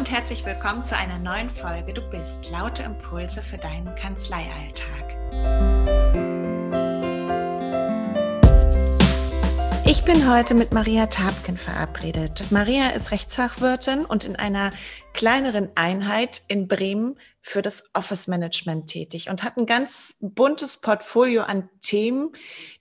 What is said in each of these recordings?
und herzlich willkommen zu einer neuen Folge Du bist laute Impulse für deinen Kanzleialltag. Ich bin heute mit Maria Tapken verabredet. Maria ist Rechtsfachwirtin und in einer kleineren Einheit in Bremen für das Office Management tätig und hat ein ganz buntes Portfolio an Themen,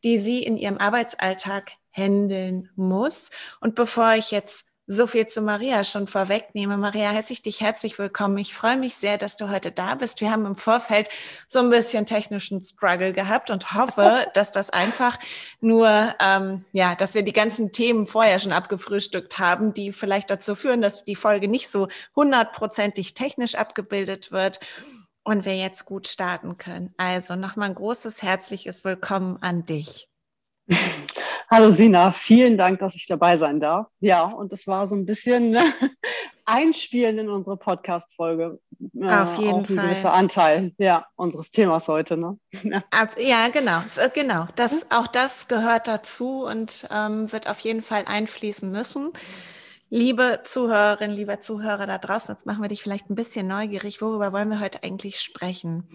die sie in ihrem Arbeitsalltag handeln muss. Und bevor ich jetzt so viel zu Maria schon vorwegnehme. Maria, heiße ich dich herzlich willkommen. Ich freue mich sehr, dass du heute da bist. Wir haben im Vorfeld so ein bisschen technischen Struggle gehabt und hoffe, dass das einfach nur, ähm, ja, dass wir die ganzen Themen vorher schon abgefrühstückt haben, die vielleicht dazu führen, dass die Folge nicht so hundertprozentig technisch abgebildet wird und wir jetzt gut starten können. Also nochmal ein großes herzliches Willkommen an dich. Hallo Sina, vielen Dank, dass ich dabei sein darf. Ja, und das war so ein bisschen Einspielen in unsere Podcast-Folge. Äh, Auf jeden auch ein Fall. gewisser Anteil ja, unseres Themas heute. Ne? Ja. ja, genau. Äh, genau. Das, auch das gehört dazu und ähm, wird auf jeden Fall einfließen müssen. Liebe Zuhörerinnen, lieber Zuhörer da draußen, jetzt machen wir dich vielleicht ein bisschen neugierig. Worüber wollen wir heute eigentlich sprechen?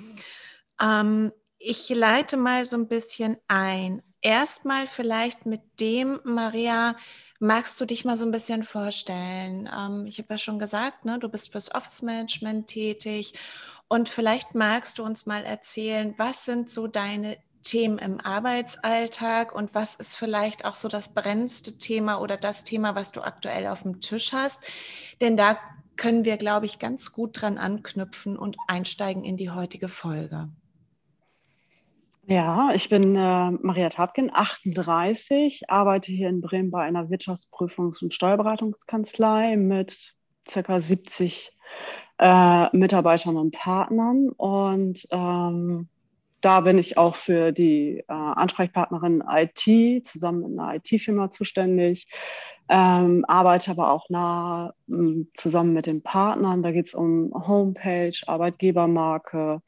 Ähm, ich leite mal so ein bisschen ein erstmal vielleicht mit dem, Maria, magst du dich mal so ein bisschen vorstellen? Ähm, ich habe ja schon gesagt, ne, du bist fürs Office Management tätig und vielleicht magst du uns mal erzählen, was sind so deine Themen im Arbeitsalltag und was ist vielleicht auch so das brennendste Thema oder das Thema, was du aktuell auf dem Tisch hast? Denn da können wir, glaube ich, ganz gut dran anknüpfen und einsteigen in die heutige Folge. Ja, ich bin äh, Maria Tapkin, 38, arbeite hier in Bremen bei einer Wirtschaftsprüfungs- und Steuerberatungskanzlei mit ca. 70 äh, Mitarbeitern und Partnern. Und ähm, da bin ich auch für die äh, Ansprechpartnerin IT zusammen mit einer IT-Firma zuständig, ähm, arbeite aber auch nah ähm, zusammen mit den Partnern. Da geht es um Homepage, Arbeitgebermarke,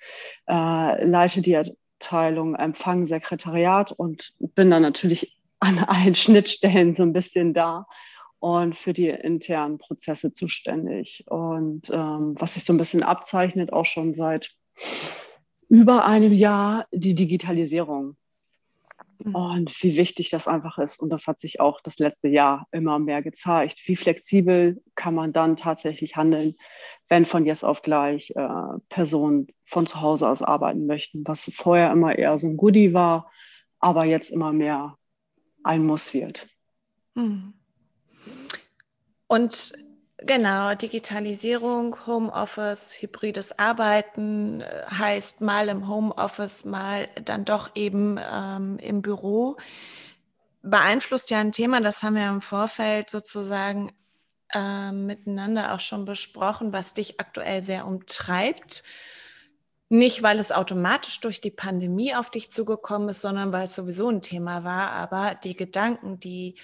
äh, leite die Abteilung Empfang, Sekretariat und bin dann natürlich an allen Schnittstellen so ein bisschen da und für die internen Prozesse zuständig. Und ähm, was sich so ein bisschen abzeichnet, auch schon seit über einem Jahr, die Digitalisierung. Mhm. Und wie wichtig das einfach ist. Und das hat sich auch das letzte Jahr immer mehr gezeigt. Wie flexibel kann man dann tatsächlich handeln, wenn von jetzt auf gleich äh, Personen von zu Hause aus arbeiten möchten, was vorher immer eher so ein Goodie war, aber jetzt immer mehr ein Muss wird. Hm. Und genau, Digitalisierung, Homeoffice, hybrides Arbeiten äh, heißt mal im Homeoffice, mal dann doch eben ähm, im Büro. Beeinflusst ja ein Thema, das haben wir im Vorfeld sozusagen äh, miteinander auch schon besprochen, was dich aktuell sehr umtreibt. Nicht, weil es automatisch durch die Pandemie auf dich zugekommen ist, sondern weil es sowieso ein Thema war. Aber die Gedanken, die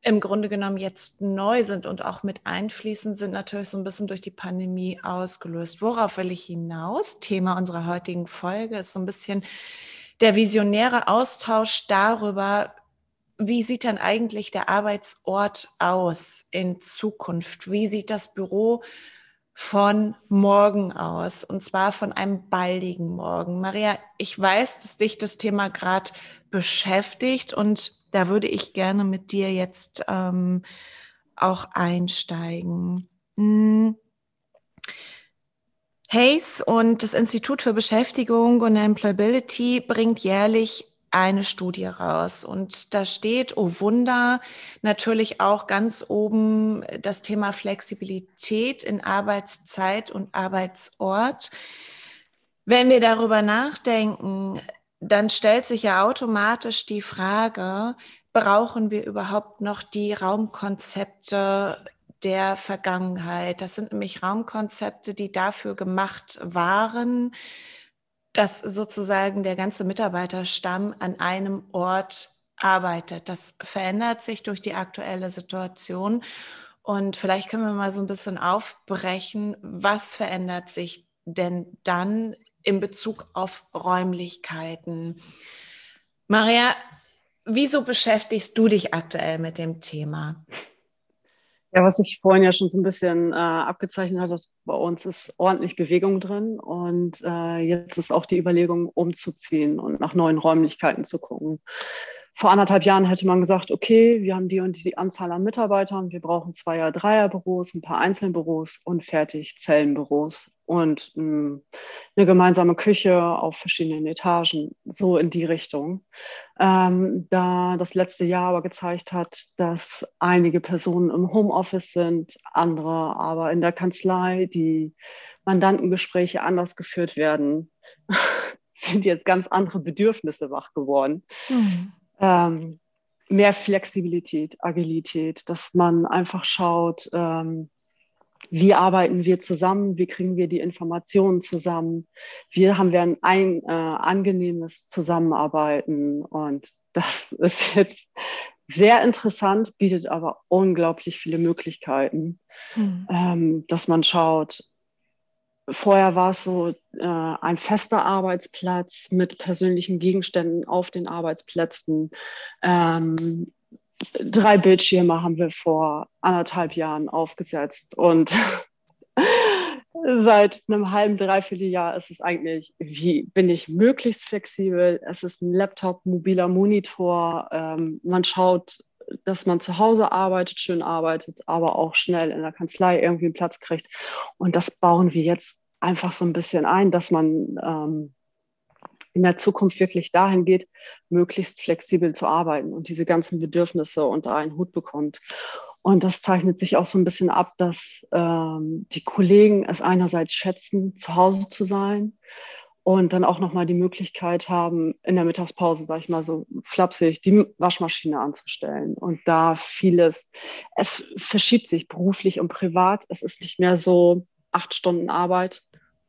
im Grunde genommen jetzt neu sind und auch mit einfließen, sind natürlich so ein bisschen durch die Pandemie ausgelöst. Worauf will ich hinaus? Thema unserer heutigen Folge ist so ein bisschen der visionäre Austausch darüber, wie sieht denn eigentlich der Arbeitsort aus in Zukunft? Wie sieht das Büro von morgen aus? Und zwar von einem baldigen Morgen. Maria, ich weiß, dass dich das Thema gerade beschäftigt und da würde ich gerne mit dir jetzt ähm, auch einsteigen. Hm. Hayes und das Institut für Beschäftigung und Employability bringt jährlich eine Studie raus. Und da steht, oh Wunder, natürlich auch ganz oben das Thema Flexibilität in Arbeitszeit und Arbeitsort. Wenn wir darüber nachdenken, dann stellt sich ja automatisch die Frage, brauchen wir überhaupt noch die Raumkonzepte der Vergangenheit? Das sind nämlich Raumkonzepte, die dafür gemacht waren, dass sozusagen der ganze Mitarbeiterstamm an einem Ort arbeitet. Das verändert sich durch die aktuelle Situation. Und vielleicht können wir mal so ein bisschen aufbrechen, was verändert sich denn dann in Bezug auf Räumlichkeiten? Maria, wieso beschäftigst du dich aktuell mit dem Thema? Ja, was ich vorhin ja schon so ein bisschen äh, abgezeichnet hatte, bei uns ist ordentlich Bewegung drin und äh, jetzt ist auch die Überlegung, umzuziehen und nach neuen Räumlichkeiten zu gucken. Vor anderthalb Jahren hätte man gesagt, okay, wir haben die und die Anzahl an Mitarbeitern, wir brauchen Zweier-, Dreier-Büros, ein paar Einzelbüros und fertig Zellenbüros und mh, hm, eine gemeinsame Küche auf verschiedenen Etagen, so in die Richtung. Ähm, da das letzte Jahr aber gezeigt hat, dass einige Personen im Homeoffice sind, andere aber in der Kanzlei, die Mandantengespräche anders geführt werden, sind jetzt ganz andere Bedürfnisse wach geworden. Mhm. Ähm, mehr Flexibilität, Agilität, dass man einfach schaut, ähm, wie arbeiten wir zusammen, wie kriegen wir die Informationen zusammen, wie haben wir ein, ein äh, angenehmes Zusammenarbeiten. Und das ist jetzt sehr interessant, bietet aber unglaublich viele Möglichkeiten, mhm. ähm, dass man schaut, Vorher war es so äh, ein fester Arbeitsplatz mit persönlichen Gegenständen auf den Arbeitsplätzen. Ähm, drei Bildschirme haben wir vor anderthalb Jahren aufgesetzt und seit einem halben, dreiviertel Jahr ist es eigentlich, wie bin ich möglichst flexibel? Es ist ein Laptop, mobiler Monitor. Ähm, man schaut, dass man zu Hause arbeitet, schön arbeitet, aber auch schnell in der Kanzlei irgendwie einen Platz kriegt. Und das bauen wir jetzt einfach so ein bisschen ein, dass man ähm, in der Zukunft wirklich dahin geht, möglichst flexibel zu arbeiten und diese ganzen Bedürfnisse unter einen Hut bekommt. Und das zeichnet sich auch so ein bisschen ab, dass ähm, die Kollegen es einerseits schätzen, zu Hause zu sein und dann auch nochmal die Möglichkeit haben, in der Mittagspause, sage ich mal so flapsig, die Waschmaschine anzustellen. Und da vieles, es verschiebt sich beruflich und privat. Es ist nicht mehr so acht Stunden Arbeit,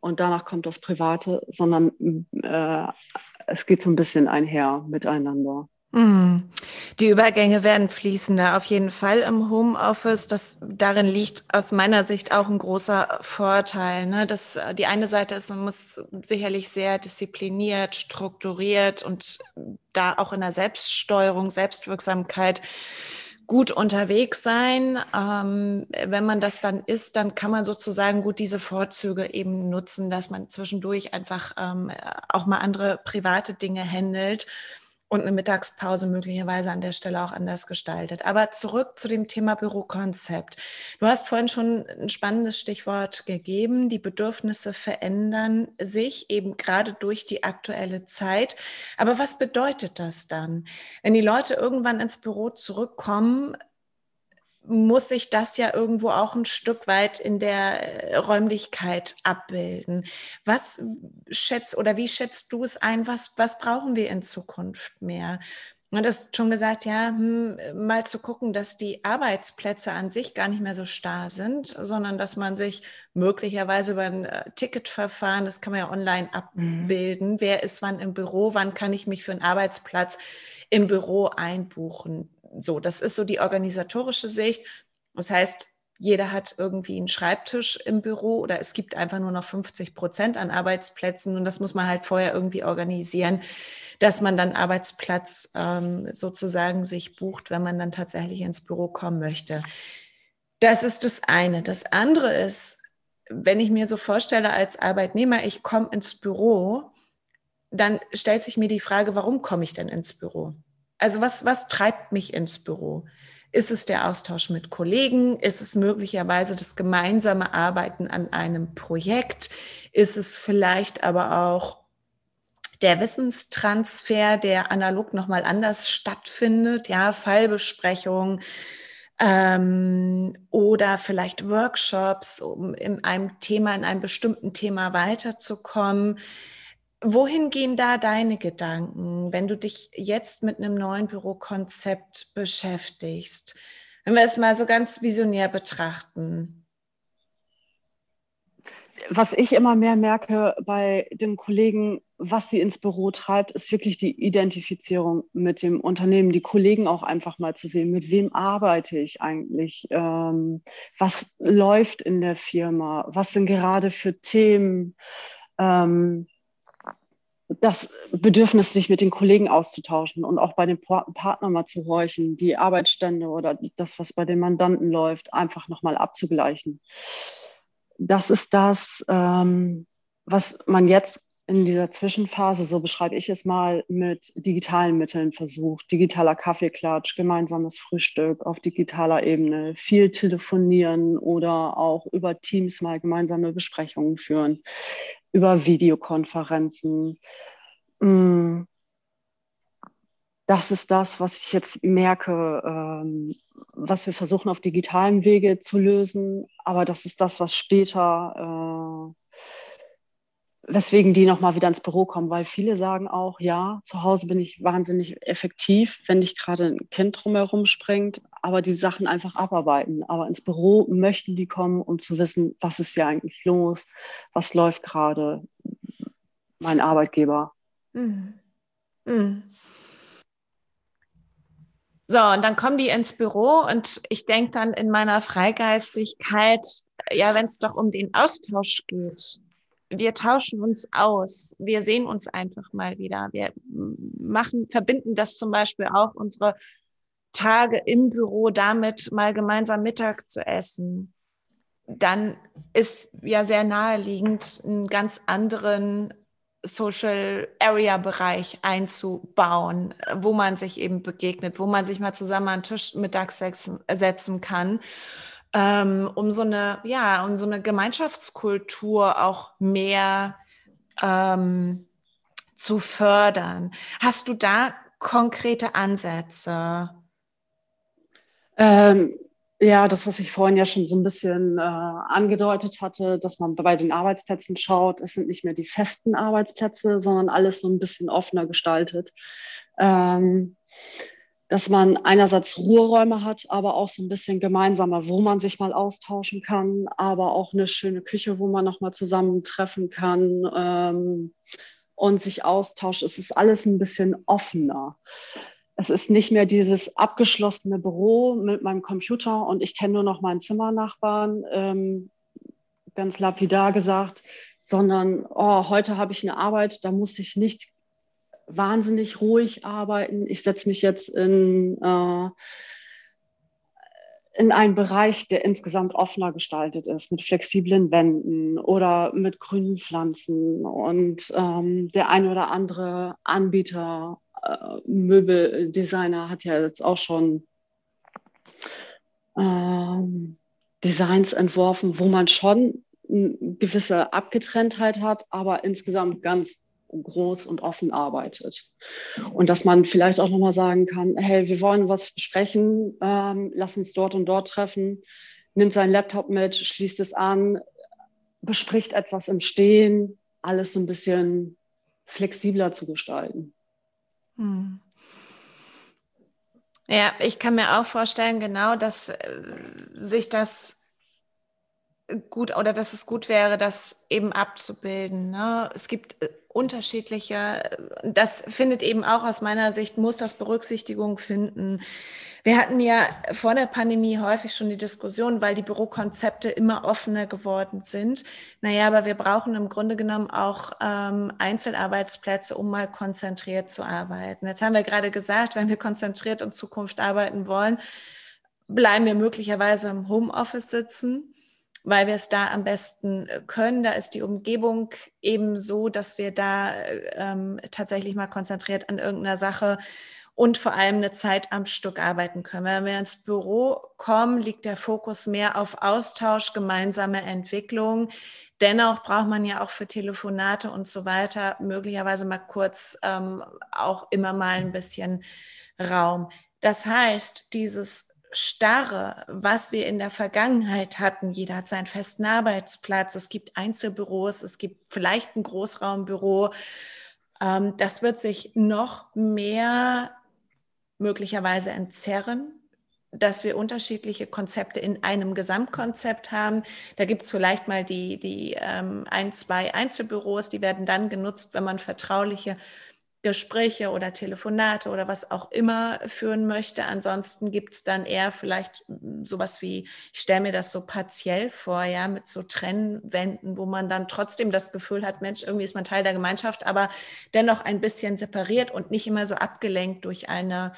und danach kommt das Private, sondern äh, es geht so ein bisschen einher miteinander. Die Übergänge werden fließender, auf jeden Fall im Homeoffice. Das, darin liegt aus meiner Sicht auch ein großer Vorteil. Ne? Das, die eine Seite ist, man muss sicherlich sehr diszipliniert, strukturiert und da auch in der Selbststeuerung, Selbstwirksamkeit gut unterwegs sein. Ähm, wenn man das dann ist, dann kann man sozusagen gut diese Vorzüge eben nutzen, dass man zwischendurch einfach ähm, auch mal andere private Dinge handelt und eine Mittagspause möglicherweise an der Stelle auch anders gestaltet. Aber zurück zu dem Thema Bürokonzept. Du hast vorhin schon ein spannendes Stichwort gegeben. Die Bedürfnisse verändern sich eben gerade durch die aktuelle Zeit. Aber was bedeutet das dann? Wenn die Leute irgendwann ins Büro zurückkommen, muss sich das ja irgendwo auch ein Stück weit in der äh, Räumlichkeit abbilden. Was schätzt oder wie schätzt du es ein? Was, was brauchen wir in Zukunft mehr? Du hast schon gesagt, ja, hm, mal zu gucken, dass die Arbeitsplätze an sich gar nicht mehr so starr sind, sondern dass man sich möglicherweise über ein äh, Ticketverfahren, das kann man ja online mhm. abbilden, mhm. wer ist wann im Büro, wann kann ich mich für einen Arbeitsplatz im Büro einbuchen so, das ist so die organisatorische Sicht. Das heißt, jeder hat irgendwie einen Schreibtisch im Büro oder es gibt einfach nur noch 50 Prozent an Arbeitsplätzen und das muss man halt vorher irgendwie organisieren, dass man dann Arbeitsplatz ähm, sozusagen sich bucht, wenn man dann tatsächlich ins Büro kommen möchte. Das ist das eine. Das andere ist, wenn ich mir so vorstelle als Arbeitnehmer, ich komme ins Büro, dann stellt sich mir die Frage, warum komme ich denn ins Büro? Also was, was treibt mich ins Büro? Ist es der Austausch mit Kollegen? Ist es möglicherweise das gemeinsame Arbeiten an einem Projekt? Ist es vielleicht aber auch der Wissenstransfer, der analog nochmal anders stattfindet? Ja, Fallbesprechungen ähm, oder vielleicht Workshops, um in einem Thema, in einem bestimmten Thema weiterzukommen. Wohin gehen da deine Gedanken, wenn du dich jetzt mit einem neuen Bürokonzept beschäftigst? Wenn wir es mal so ganz visionär betrachten. Was ich immer mehr merke bei den Kollegen, was sie ins Büro treibt, ist wirklich die Identifizierung mit dem Unternehmen, die Kollegen auch einfach mal zu sehen, mit wem arbeite ich eigentlich, ähm, was läuft in der Firma, was sind gerade für Themen. Ähm, das Bedürfnis, sich mit den Kollegen auszutauschen und auch bei den Partnern mal zu horchen, die Arbeitsstände oder das, was bei den Mandanten läuft, einfach nochmal abzugleichen. Das ist das, ähm, was man jetzt in dieser Zwischenphase, so beschreibe ich es mal, mit digitalen Mitteln versucht. Digitaler Kaffeeklatsch, gemeinsames Frühstück auf digitaler Ebene, viel telefonieren oder auch über Teams mal gemeinsame Besprechungen führen, über Videokonferenzen. Mm. Das ist das, was ich jetzt merke, ähm, was wir versuchen auf digitalem Wege zu lösen. Aber das ist das, was später äh, weswegen die nochmal wieder ins Büro kommen, weil viele sagen auch, ja, zu Hause bin ich wahnsinnig effektiv, wenn nicht gerade ein Kind drumherum springt, aber die Sachen einfach abarbeiten. Aber ins Büro möchten die kommen, um zu wissen, was ist hier eigentlich los, was läuft gerade, mein Arbeitgeber. Mhm. Mhm. So, und dann kommen die ins Büro und ich denke dann in meiner Freigeistigkeit, ja, wenn es doch um den Austausch geht, wir tauschen uns aus, wir sehen uns einfach mal wieder. Wir machen, verbinden das zum Beispiel auch unsere Tage im Büro damit, mal gemeinsam Mittag zu essen. Dann ist ja sehr naheliegend, einen ganz anderen Social Area Bereich einzubauen, wo man sich eben begegnet, wo man sich mal zusammen an den Tisch mittags setzen kann ähm, um so eine, ja, um so eine Gemeinschaftskultur auch mehr ähm, zu fördern. Hast du da konkrete Ansätze? Ähm, ja, das, was ich vorhin ja schon so ein bisschen äh, angedeutet hatte, dass man bei den Arbeitsplätzen schaut, es sind nicht mehr die festen Arbeitsplätze, sondern alles so ein bisschen offener gestaltet. Ähm, dass man einerseits Ruheräume hat, aber auch so ein bisschen gemeinsamer, wo man sich mal austauschen kann, aber auch eine schöne Küche, wo man nochmal zusammentreffen kann ähm, und sich austauscht. Es ist alles ein bisschen offener. Es ist nicht mehr dieses abgeschlossene Büro mit meinem Computer und ich kenne nur noch meinen Zimmernachbarn, ähm, ganz lapidar gesagt, sondern oh, heute habe ich eine Arbeit, da muss ich nicht wahnsinnig ruhig arbeiten. Ich setze mich jetzt in, äh, in einen Bereich, der insgesamt offener gestaltet ist, mit flexiblen Wänden oder mit grünen Pflanzen. Und ähm, der ein oder andere Anbieter, äh, Möbeldesigner hat ja jetzt auch schon ähm, Designs entworfen, wo man schon eine gewisse Abgetrenntheit hat, aber insgesamt ganz groß und offen arbeitet. Und dass man vielleicht auch nochmal sagen kann, hey, wir wollen was besprechen, ähm, lass uns dort und dort treffen, nimmt seinen Laptop mit, schließt es an, bespricht etwas im Stehen, alles so ein bisschen flexibler zu gestalten. Hm. Ja, ich kann mir auch vorstellen, genau, dass äh, sich das gut oder dass es gut wäre, das eben abzubilden. Ne? Es gibt äh, unterschiedliche, das findet eben auch aus meiner Sicht, muss das Berücksichtigung finden. Wir hatten ja vor der Pandemie häufig schon die Diskussion, weil die Bürokonzepte immer offener geworden sind. Naja, aber wir brauchen im Grunde genommen auch ähm, Einzelarbeitsplätze, um mal konzentriert zu arbeiten. Jetzt haben wir gerade gesagt, wenn wir konzentriert in Zukunft arbeiten wollen, bleiben wir möglicherweise im Homeoffice sitzen weil wir es da am besten äh, können. Da ist die Umgebung eben so, dass wir da ähm, tatsächlich mal konzentriert an irgendeiner Sache und vor allem eine Zeit am Stück arbeiten können. Wenn wir ins Büro kommen, liegt der Fokus mehr auf Austausch, gemeinsame Entwicklung. Dennoch braucht man ja auch für Telefonate und so weiter möglicherweise mal kurz ähm, auch immer mal ein bisschen Raum. Das heißt, dieses Starre, was wir in der Vergangenheit hatten. Jeder hat seinen festen Arbeitsplatz. Es gibt Einzelbüros, es gibt vielleicht ein Großraumbüro. Ähm, das wird sich noch mehr möglicherweise entzerren, dass wir unterschiedliche Konzepte in einem Gesamtkonzept haben. Da gibt es vielleicht mal die, die ähm, ein, zwei Einzelbüros, die werden dann genutzt, wenn man vertrauliche Gespräche oder Telefonate oder was auch immer führen möchte. Ansonsten gibt es dann eher vielleicht sowas wie, ich stelle mir das so partiell vor, ja, mit so Trennwänden, wo man dann trotzdem das Gefühl hat, Mensch, irgendwie ist man Teil der Gemeinschaft, aber dennoch ein bisschen separiert und nicht immer so abgelenkt durch eine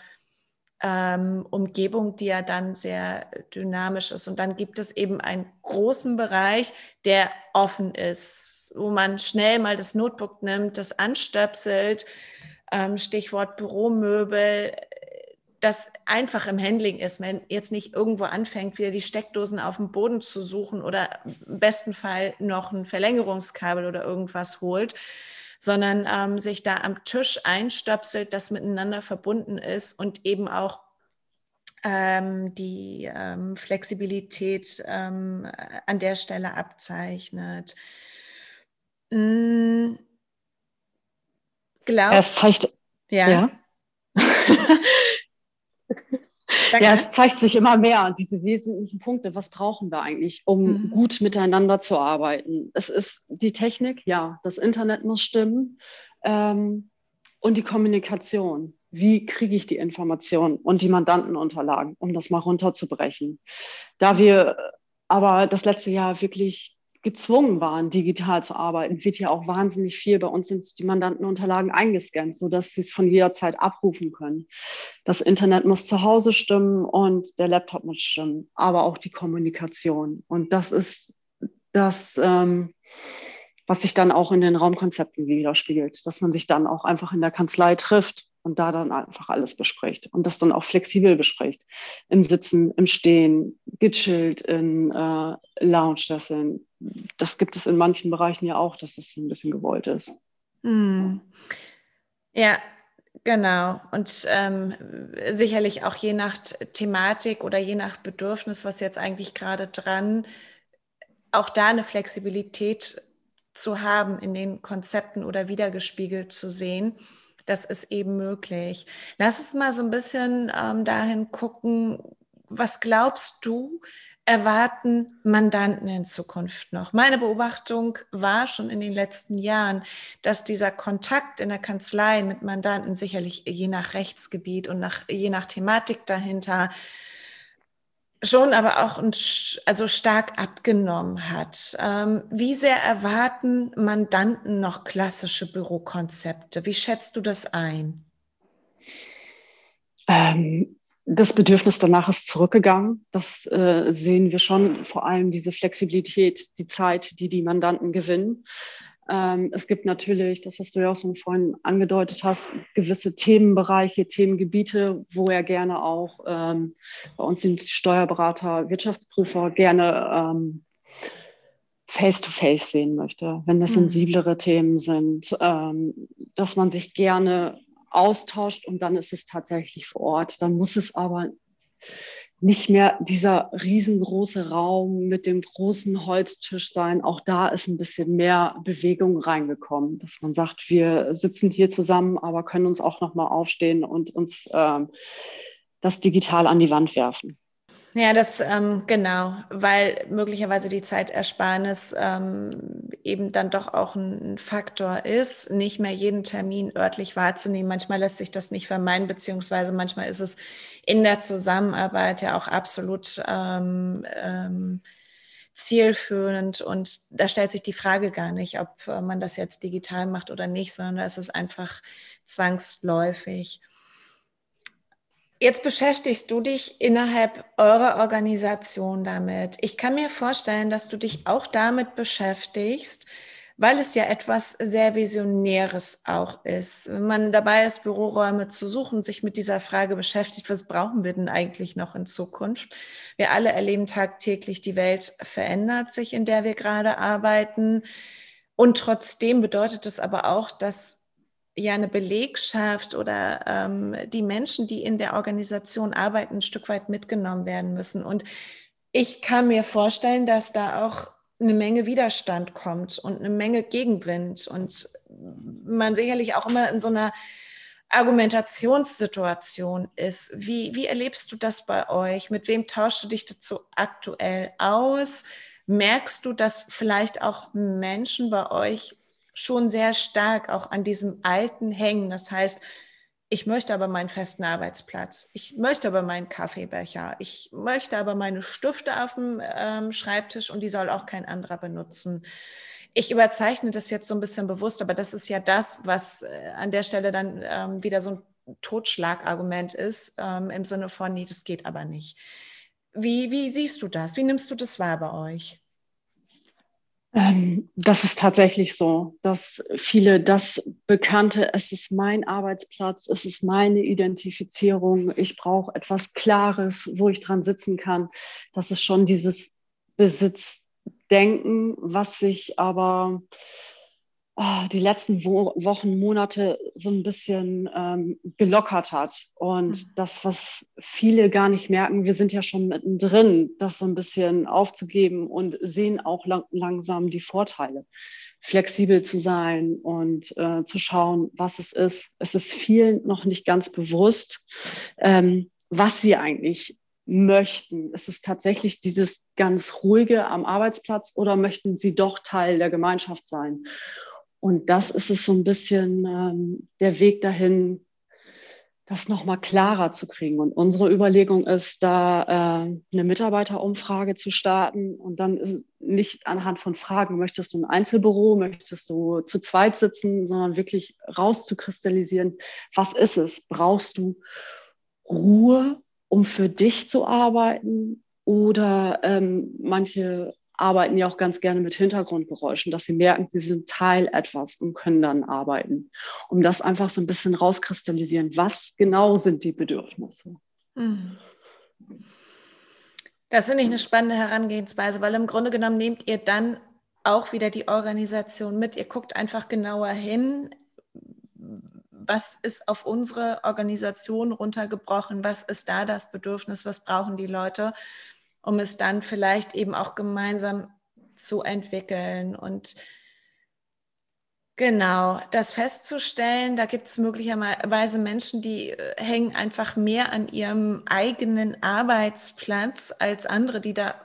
ähm, Umgebung, die ja dann sehr dynamisch ist. Und dann gibt es eben einen großen Bereich, der offen ist, wo man schnell mal das Notebook nimmt, das anstöpselt, ähm, Stichwort Büromöbel, das einfach im Handling ist, wenn jetzt nicht irgendwo anfängt, wieder die Steckdosen auf dem Boden zu suchen oder im besten Fall noch ein Verlängerungskabel oder irgendwas holt, sondern ähm, sich da am Tisch einstöpselt, das miteinander verbunden ist und eben auch ähm, die ähm, Flexibilität ähm, an der Stelle abzeichnet. Mm, Glaubst, es zeigt, ja. ja. ja, es zeigt sich immer mehr, diese wesentlichen Punkte. Was brauchen wir eigentlich, um mhm. gut miteinander zu arbeiten? Es ist die Technik, ja, das Internet muss stimmen ähm, und die Kommunikation. Wie kriege ich die Informationen und die Mandantenunterlagen, um das mal runterzubrechen? Da wir aber das letzte Jahr wirklich gezwungen waren, digital zu arbeiten, wird ja auch wahnsinnig viel. Bei uns sind die Mandantenunterlagen eingescannt, sodass sie es von jeder Zeit abrufen können. Das Internet muss zu Hause stimmen und der Laptop muss stimmen, aber auch die Kommunikation. Und das ist das, ähm, was sich dann auch in den Raumkonzepten widerspiegelt, dass man sich dann auch einfach in der Kanzlei trifft und da dann einfach alles bespricht und das dann auch flexibel bespricht. Im Sitzen, im Stehen, gechillt, in äh, Lounge-Sesseln. Das gibt es in manchen Bereichen ja auch, dass das ein bisschen gewollt ist. Hm. Ja, Genau. Und ähm, sicherlich auch je nach Thematik oder je nach Bedürfnis, was jetzt eigentlich gerade dran, auch da eine Flexibilität zu haben, in den Konzepten oder wiedergespiegelt zu sehen. Das ist eben möglich. Lass uns mal so ein bisschen ähm, dahin gucken, was glaubst du, erwarten Mandanten in Zukunft noch? Meine Beobachtung war schon in den letzten Jahren, dass dieser Kontakt in der Kanzlei mit Mandanten sicherlich je nach Rechtsgebiet und nach, je nach Thematik dahinter schon aber auch ein, also stark abgenommen hat. Ähm, wie sehr erwarten Mandanten noch klassische Bürokonzepte? Wie schätzt du das ein? Ähm, das Bedürfnis danach ist zurückgegangen. Das äh, sehen wir schon, vor allem diese Flexibilität, die Zeit, die die Mandanten gewinnen. Ähm, es gibt natürlich, das, was du ja auch so vorhin angedeutet hast, gewisse Themenbereiche, Themengebiete, wo er gerne auch, ähm, bei uns sind Steuerberater, Wirtschaftsprüfer, gerne ähm, face-to-face -face sehen möchte, wenn das mhm. sensiblere Themen sind, ähm, dass man sich gerne austauscht und dann ist es tatsächlich vor Ort. Dann muss es aber nicht mehr dieser riesengroße Raum mit dem großen Holztisch sein. Auch da ist ein bisschen mehr Bewegung reingekommen, dass man sagt, wir sitzen hier zusammen, aber können uns auch noch mal aufstehen und uns ähm, das digital an die Wand werfen. Ja, das ähm, genau, weil möglicherweise die Zeitersparnis ähm, eben dann doch auch ein Faktor ist, nicht mehr jeden Termin örtlich wahrzunehmen. Manchmal lässt sich das nicht vermeiden, beziehungsweise manchmal ist es in der Zusammenarbeit ja auch absolut ähm, ähm, zielführend. Und da stellt sich die Frage gar nicht, ob äh, man das jetzt digital macht oder nicht, sondern es ist einfach zwangsläufig. Jetzt beschäftigst du dich innerhalb eurer Organisation damit. Ich kann mir vorstellen, dass du dich auch damit beschäftigst, weil es ja etwas sehr Visionäres auch ist. Wenn man dabei ist, Büroräume zu suchen, sich mit dieser Frage beschäftigt, was brauchen wir denn eigentlich noch in Zukunft? Wir alle erleben tagtäglich, die Welt verändert sich, in der wir gerade arbeiten. Und trotzdem bedeutet es aber auch, dass ja eine Belegschaft oder ähm, die Menschen, die in der Organisation arbeiten, ein Stück weit mitgenommen werden müssen. Und ich kann mir vorstellen, dass da auch eine Menge Widerstand kommt und eine Menge Gegenwind und man sicherlich auch immer in so einer Argumentationssituation ist. Wie, wie erlebst du das bei euch? Mit wem tauschst du dich dazu aktuell aus? Merkst du, dass vielleicht auch Menschen bei euch schon sehr stark auch an diesem Alten hängen. Das heißt, ich möchte aber meinen festen Arbeitsplatz. Ich möchte aber meinen Kaffeebecher. Ich möchte aber meine Stifte auf dem ähm, Schreibtisch und die soll auch kein anderer benutzen. Ich überzeichne das jetzt so ein bisschen bewusst, aber das ist ja das, was äh, an der Stelle dann ähm, wieder so ein Totschlagargument ist, ähm, im Sinne von, nee, das geht aber nicht. Wie, wie siehst du das? Wie nimmst du das wahr bei euch? Ähm, das ist tatsächlich so, dass viele das Bekannte, es ist mein Arbeitsplatz, es ist meine Identifizierung, ich brauche etwas Klares, wo ich dran sitzen kann. Das ist schon dieses Besitzdenken, was sich aber oh, die letzten Wo Wochen, Monate so ein bisschen ähm, gelockert hat. Und mhm. das, was viele gar nicht merken, wir sind ja schon mittendrin, das so ein bisschen aufzugeben und sehen auch lang langsam die Vorteile. Flexibel zu sein und äh, zu schauen, was es ist. Es ist vielen noch nicht ganz bewusst, ähm, was sie eigentlich möchten. Ist es tatsächlich dieses ganz ruhige am Arbeitsplatz oder möchten sie doch Teil der Gemeinschaft sein? Und das ist es so ein bisschen ähm, der Weg dahin, das nochmal klarer zu kriegen. Und unsere Überlegung ist, da äh, eine Mitarbeiterumfrage zu starten und dann nicht anhand von Fragen, möchtest du ein Einzelbüro, möchtest du zu zweit sitzen, sondern wirklich rauszukristallisieren, was ist es? Brauchst du Ruhe, um für dich zu arbeiten? Oder ähm, manche arbeiten ja auch ganz gerne mit Hintergrundgeräuschen, dass sie merken, sie sind Teil etwas und können dann arbeiten, um das einfach so ein bisschen rauskristallisieren. Was genau sind die Bedürfnisse? Mhm. Das finde ich eine spannende Herangehensweise, weil im Grunde genommen nehmt ihr dann auch wieder die Organisation mit. Ihr guckt einfach genauer hin, was ist auf unsere Organisation runtergebrochen, was ist da das Bedürfnis, was brauchen die Leute um es dann vielleicht eben auch gemeinsam zu entwickeln. Und genau, das festzustellen, da gibt es möglicherweise Menschen, die äh, hängen einfach mehr an ihrem eigenen Arbeitsplatz als andere, die da,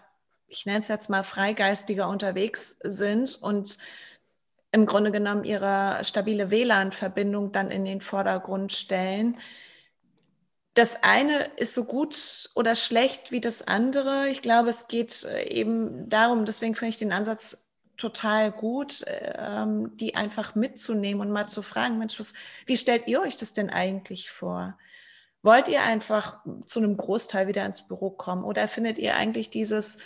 ich nenne es jetzt mal, freigeistiger unterwegs sind und im Grunde genommen ihre stabile WLAN-Verbindung dann in den Vordergrund stellen das eine ist so gut oder schlecht wie das andere. Ich glaube, es geht äh, eben darum, deswegen finde ich den Ansatz total gut, ähm, die einfach mitzunehmen und mal zu fragen, Mensch, was, wie stellt ihr euch das denn eigentlich vor? Wollt ihr einfach zu einem Großteil wieder ins Büro kommen oder findet ihr eigentlich dieses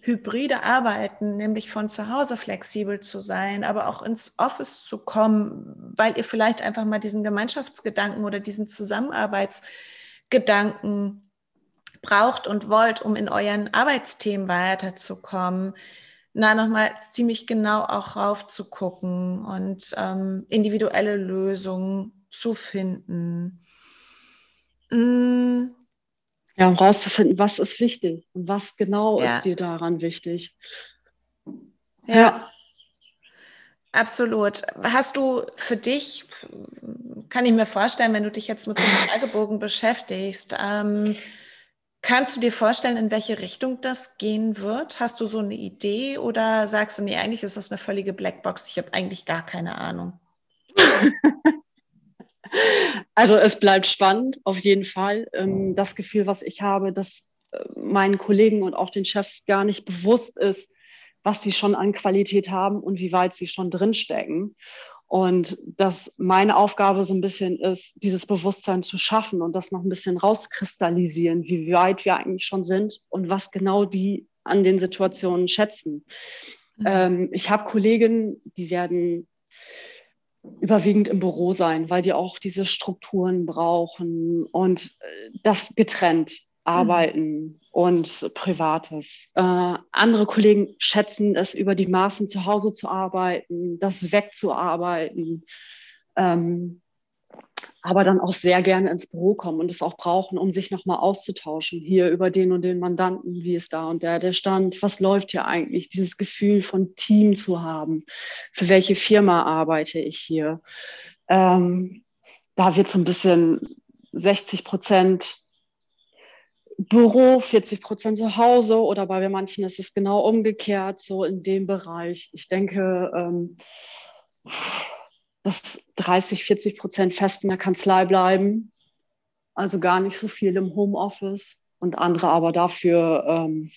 hybride Arbeiten, nämlich von zu Hause flexibel zu sein, aber auch ins Office zu kommen, weil ihr vielleicht einfach mal diesen Gemeinschaftsgedanken oder diesen Zusammenarbeits Gedanken braucht und wollt, um in euren Arbeitsthemen weiterzukommen, na, nochmal ziemlich genau auch raufzugucken und ähm, individuelle Lösungen zu finden. Mm. Ja, um rauszufinden, was ist wichtig und was genau ja. ist dir daran wichtig. ja. ja. Absolut. Hast du für dich, kann ich mir vorstellen, wenn du dich jetzt mit dem Fragebogen beschäftigst, ähm, kannst du dir vorstellen, in welche Richtung das gehen wird? Hast du so eine Idee oder sagst du, nee, eigentlich ist das eine völlige Blackbox, ich habe eigentlich gar keine Ahnung? Also es bleibt spannend, auf jeden Fall. Ähm, das Gefühl, was ich habe, dass äh, meinen Kollegen und auch den Chefs gar nicht bewusst ist, was sie schon an Qualität haben und wie weit sie schon drinstecken. Und dass meine Aufgabe so ein bisschen ist, dieses Bewusstsein zu schaffen und das noch ein bisschen rauskristallisieren, wie weit wir eigentlich schon sind und was genau die an den Situationen schätzen. Mhm. Ähm, ich habe Kolleginnen, die werden überwiegend im Büro sein, weil die auch diese Strukturen brauchen und äh, das getrennt. Mhm. Arbeiten mhm. und Privates. Äh, andere Kollegen schätzen es über die Maßen zu Hause zu arbeiten, das wegzuarbeiten, ähm, aber dann auch sehr gerne ins Büro kommen und es auch brauchen, um sich nochmal auszutauschen. Hier über den und den Mandanten, wie ist da und der, der Stand, was läuft hier eigentlich, dieses Gefühl von Team zu haben. Für welche Firma arbeite ich hier? Ähm, da wird so ein bisschen 60 Prozent Büro, 40 Prozent zu Hause oder bei manchen ist es genau umgekehrt, so in dem Bereich. Ich denke, ähm, dass 30, 40 Prozent fest in der Kanzlei bleiben, also gar nicht so viel im Homeoffice und andere aber dafür ähm,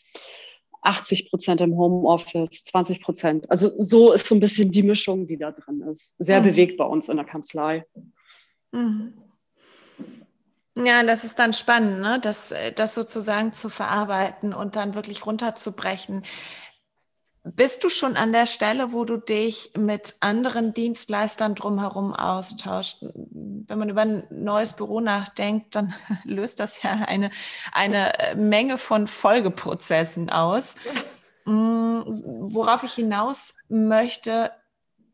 80 Prozent im Homeoffice, 20 Prozent. Also so ist so ein bisschen die Mischung, die da drin ist. Sehr mhm. bewegt bei uns in der Kanzlei. Mhm. Ja, das ist dann spannend, ne? das, das sozusagen zu verarbeiten und dann wirklich runterzubrechen. Bist du schon an der Stelle, wo du dich mit anderen Dienstleistern drumherum austauscht? Wenn man über ein neues Büro nachdenkt, dann löst das ja eine, eine äh, Menge von Folgeprozessen aus. Mm, worauf ich hinaus möchte,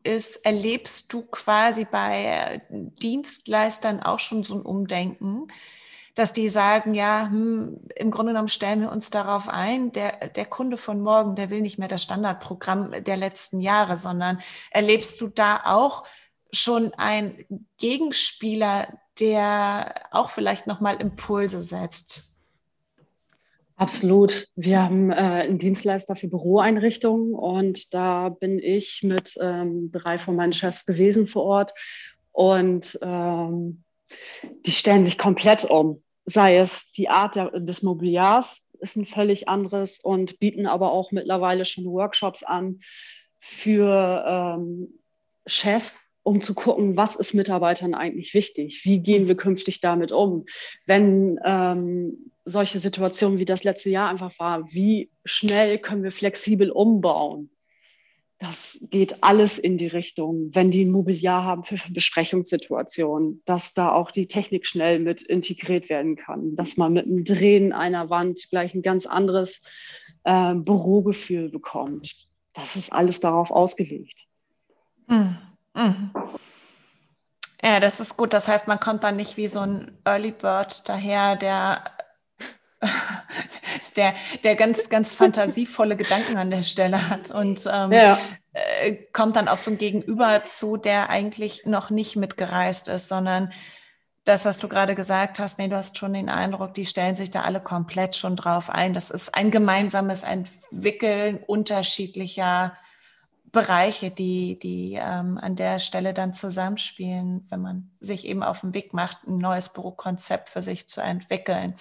ist, erlebst du quasi bei Dienstleistern auch schon so ein Umdenken? dass die sagen, ja, hm, im Grunde genommen stellen wir uns darauf ein, der, der Kunde von morgen, der will nicht mehr das Standardprogramm der letzten Jahre, sondern erlebst du da auch schon einen Gegenspieler, der auch vielleicht nochmal Impulse setzt? Absolut. Wir haben äh, einen Dienstleister für Büroeinrichtungen und da bin ich mit ähm, drei von meinen Chefs gewesen vor Ort und ähm, die stellen sich komplett um sei es die Art der, des Mobiliars ist ein völlig anderes und bieten aber auch mittlerweile schon Workshops an für ähm, Chefs, um zu gucken, was ist Mitarbeitern eigentlich wichtig? Wie gehen wir künftig damit um? Wenn ähm, solche Situationen wie das letzte Jahr einfach war, wie schnell können wir flexibel umbauen? das geht alles in die Richtung, wenn die ein Mobiliar haben für Besprechungssituationen, dass da auch die Technik schnell mit integriert werden kann, dass man mit dem Drehen einer Wand gleich ein ganz anderes äh, Bürogefühl bekommt. Das ist alles darauf ausgelegt. Mhm. Mhm. Ja, das ist gut. Das heißt, man kommt dann nicht wie so ein Early Bird daher, der der, der ganz, ganz fantasievolle Gedanken an der Stelle hat und ähm, ja. äh, kommt dann auf so ein Gegenüber zu, der eigentlich noch nicht mitgereist ist, sondern das, was du gerade gesagt hast, nee, du hast schon den Eindruck, die stellen sich da alle komplett schon drauf ein. Das ist ein gemeinsames Entwickeln unterschiedlicher Bereiche, die, die ähm, an der Stelle dann zusammenspielen, wenn man sich eben auf den Weg macht, ein neues Bürokonzept für sich zu entwickeln.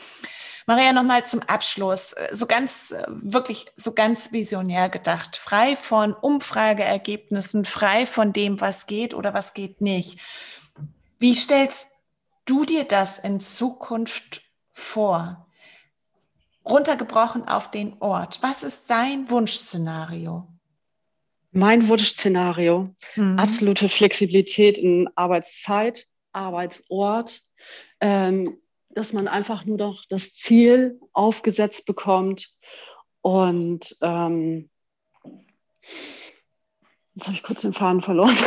Maria, nochmal zum Abschluss, so ganz, wirklich so ganz visionär gedacht, frei von Umfrageergebnissen, frei von dem, was geht oder was geht nicht. Wie stellst du dir das in Zukunft vor? Runtergebrochen auf den Ort. Was ist dein Wunschszenario? Mein Wunschszenario, mhm. absolute Flexibilität in Arbeitszeit, Arbeitsort, ähm, dass man einfach nur noch das Ziel aufgesetzt bekommt und ähm, jetzt habe ich kurz den Faden verloren.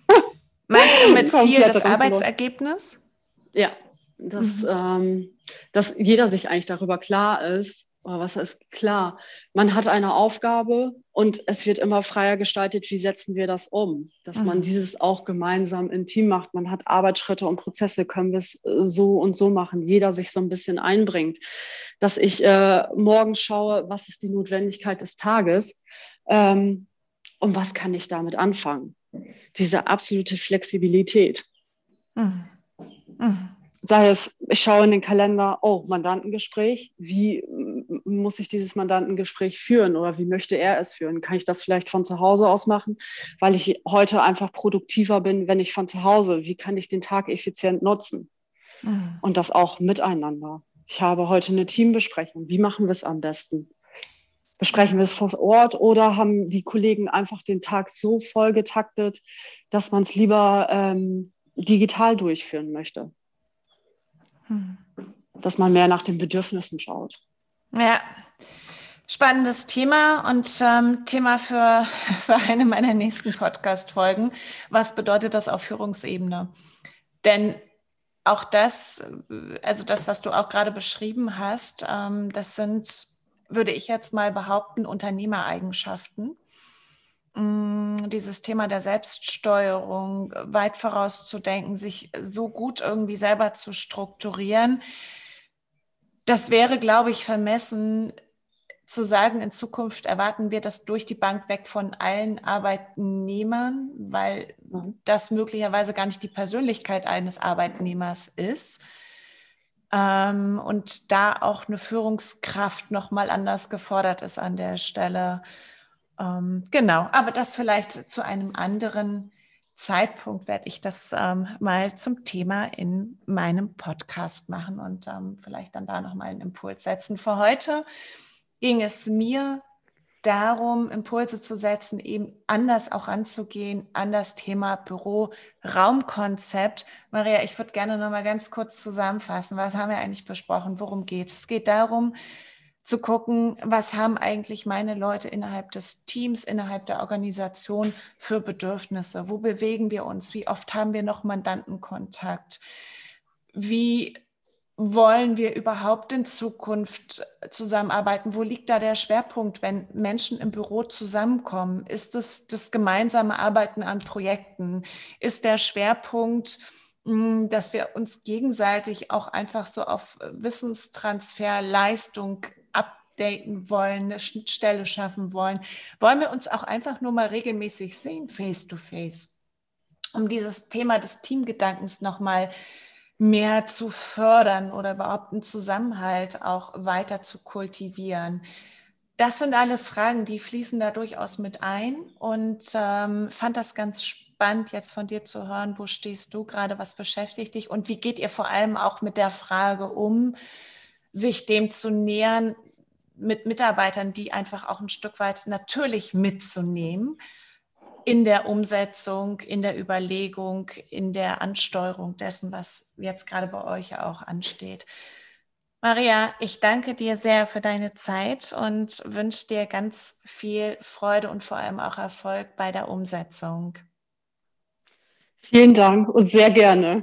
Meinst du mit Ziel das Arbeitsergebnis? Ja, dass, mhm. ähm, dass jeder sich eigentlich darüber klar ist, was ist klar, man hat eine Aufgabe und es wird immer freier gestaltet, wie setzen wir das um, dass mhm. man dieses auch gemeinsam im Team macht. Man hat Arbeitsschritte und Prozesse, können wir es äh, so und so machen, jeder sich so ein bisschen einbringt, dass ich äh, morgens schaue, was ist die Notwendigkeit des Tages ähm, und was kann ich damit anfangen. Diese absolute Flexibilität. Mhm. Mhm sei es, ich schaue in den Kalender, oh, Mandantengespräch, wie muss ich dieses Mandantengespräch führen oder wie möchte er es führen? Kann ich das vielleicht von zu Hause aus machen, weil ich heute einfach produktiver bin, wenn ich von zu Hause, wie kann ich den Tag effizient nutzen? Mhm. Und das auch miteinander. Ich habe heute eine Teambesprechung. Wie machen wir es am besten? Besprechen wir es vor Ort oder haben die Kollegen einfach den Tag so voll getaktet, dass man es lieber ähm, digital durchführen möchte? Dass man mehr nach den Bedürfnissen schaut. Ja, spannendes Thema und ähm, Thema für, für eine meiner nächsten Podcast-Folgen. Was bedeutet das auf Führungsebene? Denn auch das, also das, was du auch gerade beschrieben hast, ähm, das sind, würde ich jetzt mal behaupten, Unternehmereigenschaften. Dieses Thema der Selbststeuerung weit vorauszudenken, sich so gut irgendwie selber zu strukturieren, das wäre, glaube ich, vermessen, zu sagen, in Zukunft erwarten wir das durch die Bank weg von allen Arbeitnehmern, weil mhm. das möglicherweise gar nicht die Persönlichkeit eines Arbeitnehmers ist. Ähm, und da auch eine Führungskraft nochmal anders gefordert ist an der Stelle. Ähm, genau, aber das vielleicht zu einem anderen Zeitpunkt werde ich das ähm, mal zum Thema in meinem Podcast machen und ähm, vielleicht dann da nochmal einen Impuls setzen. Für heute ging es mir darum, Impulse zu setzen, eben anders auch anzugehen an das Thema Büro-Raumkonzept. Maria, ich würde gerne nochmal ganz kurz zusammenfassen. Was haben wir eigentlich besprochen? Worum geht es? Es geht darum, zu gucken, was haben eigentlich meine Leute innerhalb des Teams, innerhalb der Organisation für Bedürfnisse? Wo bewegen wir uns? Wie oft haben wir noch Mandantenkontakt? Wie wollen wir überhaupt in Zukunft zusammenarbeiten? Wo liegt da der Schwerpunkt, wenn Menschen im Büro zusammenkommen? Ist es das gemeinsame Arbeiten an Projekten? Ist der Schwerpunkt, hm, dass wir uns gegenseitig auch einfach so auf Wissenstransfer, Leistung updaten wollen, eine Schnittstelle schaffen wollen, wollen wir uns auch einfach nur mal regelmäßig sehen, face to face, um dieses Thema des Teamgedankens nochmal mehr zu fördern oder überhaupt einen Zusammenhalt auch weiter zu kultivieren. Das sind alles Fragen, die fließen da durchaus mit ein. Und ähm, fand das ganz spannend, jetzt von dir zu hören, wo stehst du gerade, was beschäftigt dich und wie geht ihr vor allem auch mit der Frage um, sich dem zu nähern, mit Mitarbeitern, die einfach auch ein Stück weit natürlich mitzunehmen in der Umsetzung, in der Überlegung, in der Ansteuerung dessen, was jetzt gerade bei euch auch ansteht. Maria, ich danke dir sehr für deine Zeit und wünsche dir ganz viel Freude und vor allem auch Erfolg bei der Umsetzung. Vielen Dank und sehr gerne.